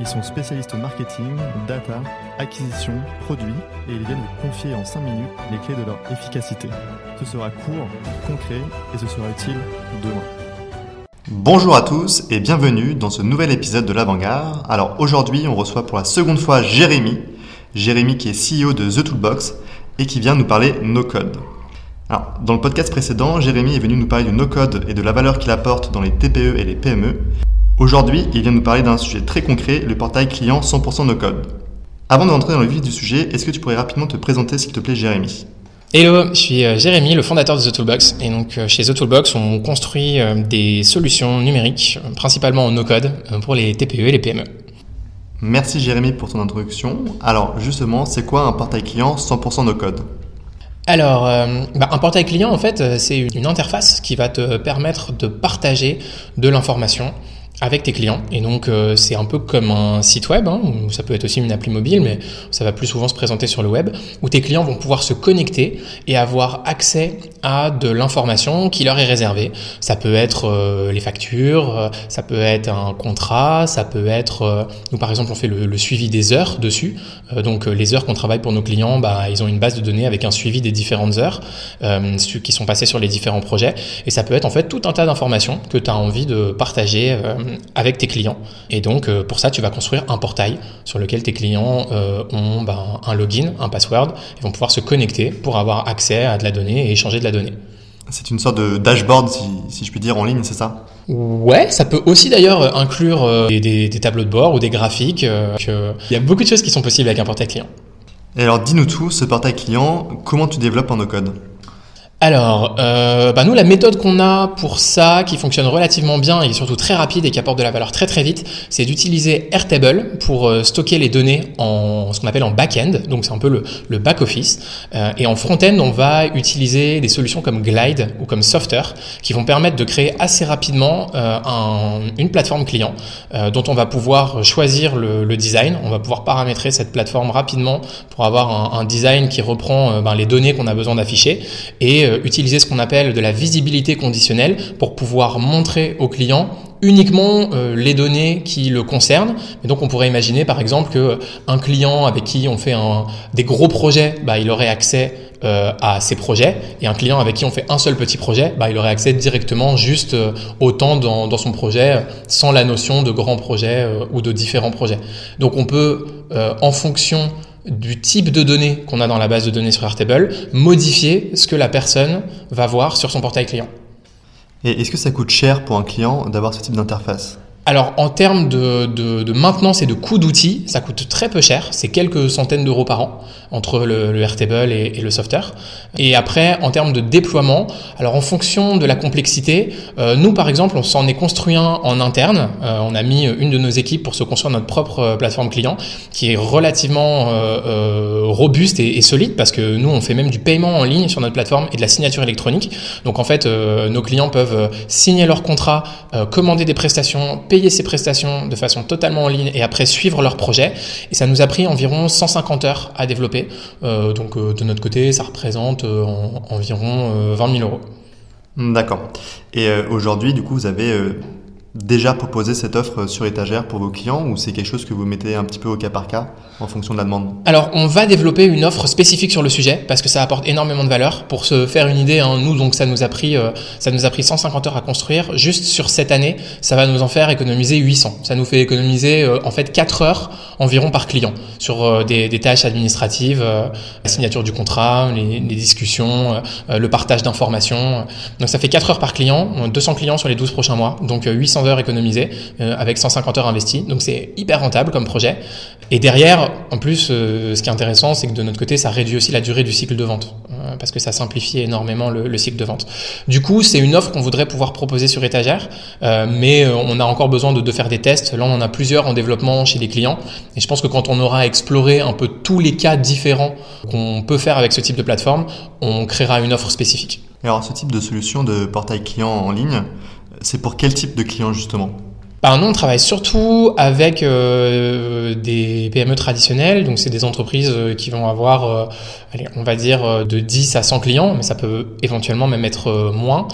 Ils sont spécialistes marketing, data, acquisition, produits et ils viennent vous confier en 5 minutes les clés de leur efficacité. Ce sera court, concret et ce sera utile demain. Bonjour à tous et bienvenue dans ce nouvel épisode de l'Avant-Garde. Alors aujourd'hui, on reçoit pour la seconde fois Jérémy. Jérémy qui est CEO de The Toolbox et qui vient nous parler no code. Alors, dans le podcast précédent, Jérémy est venu nous parler du no code et de la valeur qu'il apporte dans les TPE et les PME. Aujourd'hui, il vient nous parler d'un sujet très concret, le portail client 100% no code. Avant de rentrer dans le vif du sujet, est-ce que tu pourrais rapidement te présenter s'il te plaît Jérémy? Hello, je suis euh, Jérémy, le fondateur de The Toolbox. Et donc, euh, chez The Toolbox, on construit euh, des solutions numériques, principalement en no-code, pour les TPE et les PME. Merci Jérémy pour ton introduction. Alors, justement, c'est quoi un portail client 100% no-code alors, bah, un portail client, en fait, c'est une interface qui va te permettre de partager de l'information avec tes clients. Et donc, euh, c'est un peu comme un site web, hein, ou ça peut être aussi une appli mobile, mais ça va plus souvent se présenter sur le web, où tes clients vont pouvoir se connecter et avoir accès à de l'information qui leur est réservée. Ça peut être euh, les factures, euh, ça peut être un contrat, ça peut être, nous par exemple, on fait le, suivi des heures dessus. donc, les heures qu'on travaille pour nos clients, bah, ils ont une base de données avec un suivi des différentes heures qui sont passées sur les différents projets. Et ça peut être en fait tout un tas d'informations que tu as envie de partager avec tes clients. Et donc, euh, pour ça, tu vas construire un portail sur lequel tes clients euh, ont ben, un login, un password, ils vont pouvoir se connecter pour avoir accès à de la donnée et échanger de la donnée. C'est une sorte de dashboard, si, je puis dire, en ligne, c'est ça? Ouais, ça peut aussi d'ailleurs inclure euh, des, tableaux de bord ou des graphiques. Il y a beaucoup de choses qui sont possibles avec un portail client. Et alors, dis-nous tout, ce portail client, comment tu développes en no-code? Alors, euh, bah nous, la méthode qu'on a pour ça, qui fonctionne relativement bien et surtout très rapide et qui apporte de la valeur très très vite, c'est d'utiliser Airtable pour euh, stocker les données en ce qu'on appelle en back-end, donc c'est un peu le, back-office. Euh, et en front-end, on va utiliser des solutions comme Glide ou comme Softer qui vont permettre de créer assez rapidement euh, un, une plateforme client dont on va pouvoir choisir le, design. On va pouvoir paramétrer cette plateforme rapidement pour avoir un, un design qui reprend ben, les données qu'on a besoin d'afficher et euh, utiliser ce qu'on appelle de la visibilité conditionnelle pour pouvoir montrer au client uniquement euh, les données qui le concernent. Et donc on pourrait imaginer par exemple que un client avec qui on fait des gros projets, bah, il aurait accès euh, à ces projets et un client avec qui on fait un seul petit projet, bah, il aurait accès directement juste autant dans, dans, son projet sans la notion de grand projet ou de différents projets. Donc on peut en fonction du type de données qu'on a dans la base de données sur Airtable, modifier ce que la personne va voir sur son portail client. Et est-ce que ça coûte cher pour un client d'avoir ce type d'interface? Alors en termes de, de, de, maintenance et de coût d'outils, ça coûte très peu cher, c'est quelques centaines d'euros par an entre le, le Airtable et, le Software. Et après, en termes de déploiement, alors en fonction de la complexité, euh, nous par exemple, on s'en est construit un en interne. Euh, on a mis une de nos équipes pour se construire notre propre euh, plateforme client, qui est relativement euh, robuste et, et, solide parce que nous, on fait même du paiement en ligne sur notre plateforme et de la signature électronique. Donc en fait, nos clients peuvent signer leur contrat, commander des prestations payer ces prestations de façon totalement en ligne et après suivre leur projet. Et ça nous a pris environ 150 heures à développer. Euh, donc euh, de notre côté, ça représente euh, environ 20 000 euros. D'accord. Et aujourd'hui, du coup, vous avez déjà proposé cette offre sur étagère pour vos clients ou c'est quelque chose que vous mettez un petit peu au cas par cas en fonction de la demande Alors, on va développer une offre spécifique sur le sujet parce que ça apporte énormément de valeur. Pour se faire une idée, hein, nous donc ça nous a pris euh, ça nous a pris 150 heures à construire. Juste sur cette année, ça va nous en faire économiser 800. Ça nous fait économiser euh, en fait 4 heures environ par client sur euh, des, des, tâches administratives, la signature du contrat, les, les discussions, le partage d'informations. Donc ça fait 4 heures par client, 200 clients sur les 12 prochains mois, donc 800 heures économisées euh, avec 150 heures investies. Donc c'est hyper rentable comme projet. Et derrière, en plus, euh, ce qui est intéressant, c'est que de notre côté, ça réduit aussi la durée du cycle de vente euh, parce que ça simplifie énormément le, cycle de vente. Du coup, c'est une offre qu'on voudrait pouvoir proposer sur étagère, mais on a encore besoin de, de, faire des tests. Là, on en a plusieurs en développement chez des clients. Et je pense que quand on aura exploré un peu tous les cas différents qu'on peut faire avec ce type de plateforme, on créera une offre spécifique. Alors ce type de solution de portail client en ligne, c'est pour quel type de client justement? Bah, nous, on travaille surtout avec euh, des PME traditionnelles, donc c'est des entreprises euh, qui vont avoir, euh, on va dire, de 10 à 100 clients, mais ça peut éventuellement même être moins.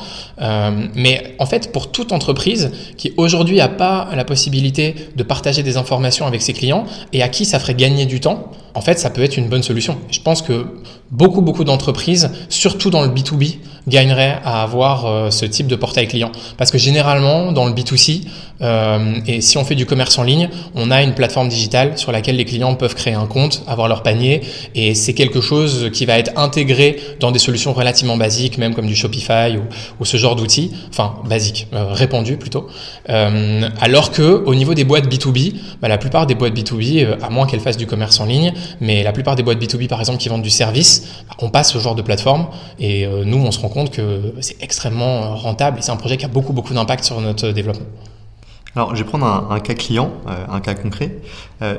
mais en fait, pour toute entreprise qui aujourd'hui n'a pas la possibilité de partager des informations avec ses clients et à qui ça ferait gagner du temps, en fait, ça peut être une bonne solution. Je pense que beaucoup, beaucoup d'entreprises, surtout dans le B2B, gagneraient à avoir euh, ce type de portail client. Parce que généralement, dans le B2C, euh, et si on fait du commerce en ligne, on a une plateforme digitale sur laquelle les clients peuvent créer un compte, avoir leur panier, et c'est quelque chose qui va être intégré dans des solutions relativement basiques, même comme du Shopify ou, ce genre d'outils, enfin basiques, euh, répandus plutôt. alors que au niveau des boîtes B2B, bah, la plupart des boîtes B2B, à moins qu'elles fassent du commerce en ligne, mais la plupart des boîtes B2B, par exemple, qui vendent du service, on passe ce genre de plateforme et euh, nous, on se rend compte que c'est extrêmement euh, rentable et c'est un projet qui a beaucoup, beaucoup d'impact sur notre développement. Alors, je vais prendre un, cas client, euh, un cas concret.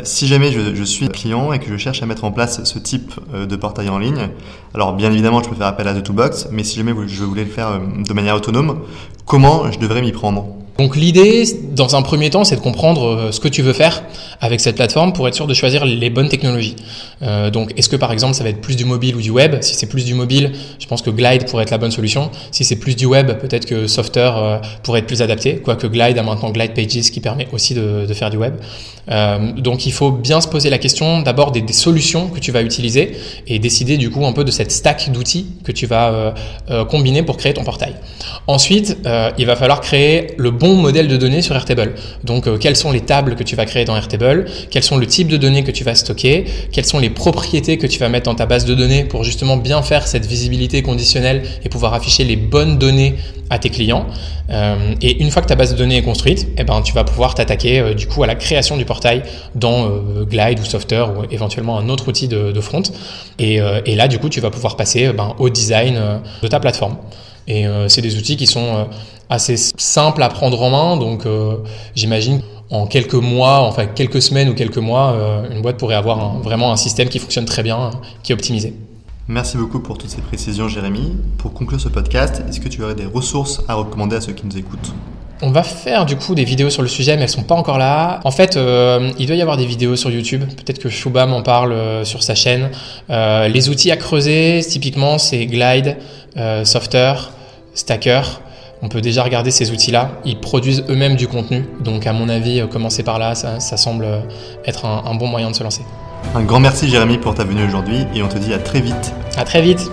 si jamais je, je, suis client et que je cherche à mettre en place ce type de portail en ligne, alors bien évidemment, je peux faire appel à The Toolbox, mais si jamais je voulais le faire de manière autonome, comment je devrais m'y prendre? Donc l'idée, dans un premier temps, c'est de comprendre euh, ce que tu veux faire avec cette plateforme pour être sûr de choisir les bonnes technologies. Euh, donc est-ce que par exemple ça va être plus du mobile ou du web? Si c'est plus du mobile, je pense que Glide pourrait être la bonne solution. Si c'est plus du web, peut-être que Softer euh, pourrait être plus adapté, quoique Glide a maintenant Glide Pages qui permet aussi de, de faire du web. Euh, donc il faut bien se poser la question d'abord des, solutions que tu vas utiliser et décider du coup un peu de cette stack d'outils que tu vas euh, euh, combiner pour créer ton portail. Ensuite, il va falloir créer le bon modèle de données sur Airtable. Donc, quelles sont les tables que tu vas créer dans Airtable? Quels sont le type de données que tu vas stocker? Quelles sont les propriétés que tu vas mettre dans ta base de données pour justement bien faire cette visibilité conditionnelle et pouvoir afficher les bonnes données à tes clients euh, Et une fois que ta base de données est construite, eh ben, tu vas pouvoir t'attaquer euh, du coup à la création du portail dans Glide ou Softer ou éventuellement un autre outil de, front. Et, là, du coup, tu vas pouvoir passer ben, au design de ta plateforme. Et c'est des outils qui sont assez simple à prendre en main. Donc euh, j'imagine en quelques mois, enfin quelques semaines ou quelques mois, euh, une boîte pourrait avoir vraiment un système qui fonctionne très bien, qui est optimisé. Merci beaucoup pour toutes ces précisions, Jérémy. Pour conclure ce podcast, est-ce que tu aurais des ressources à recommander à ceux qui nous écoutent? On va faire du coup des vidéos sur le sujet, mais elles sont pas encore là. En fait, euh, il doit y avoir des vidéos sur YouTube. Peut-être que Shubham en parle sur sa chaîne. les outils à creuser, typiquement, c'est Glide, Softer, Stacker on peut déjà regarder ces outils-là. Ils produisent eux-mêmes du contenu. Donc, à mon avis, euh, commencer par là, ça, semble euh, être un, bon moyen de se lancer. Un grand merci, Jérémy, pour ta venue aujourd'hui et on te dit à très vite. À très vite.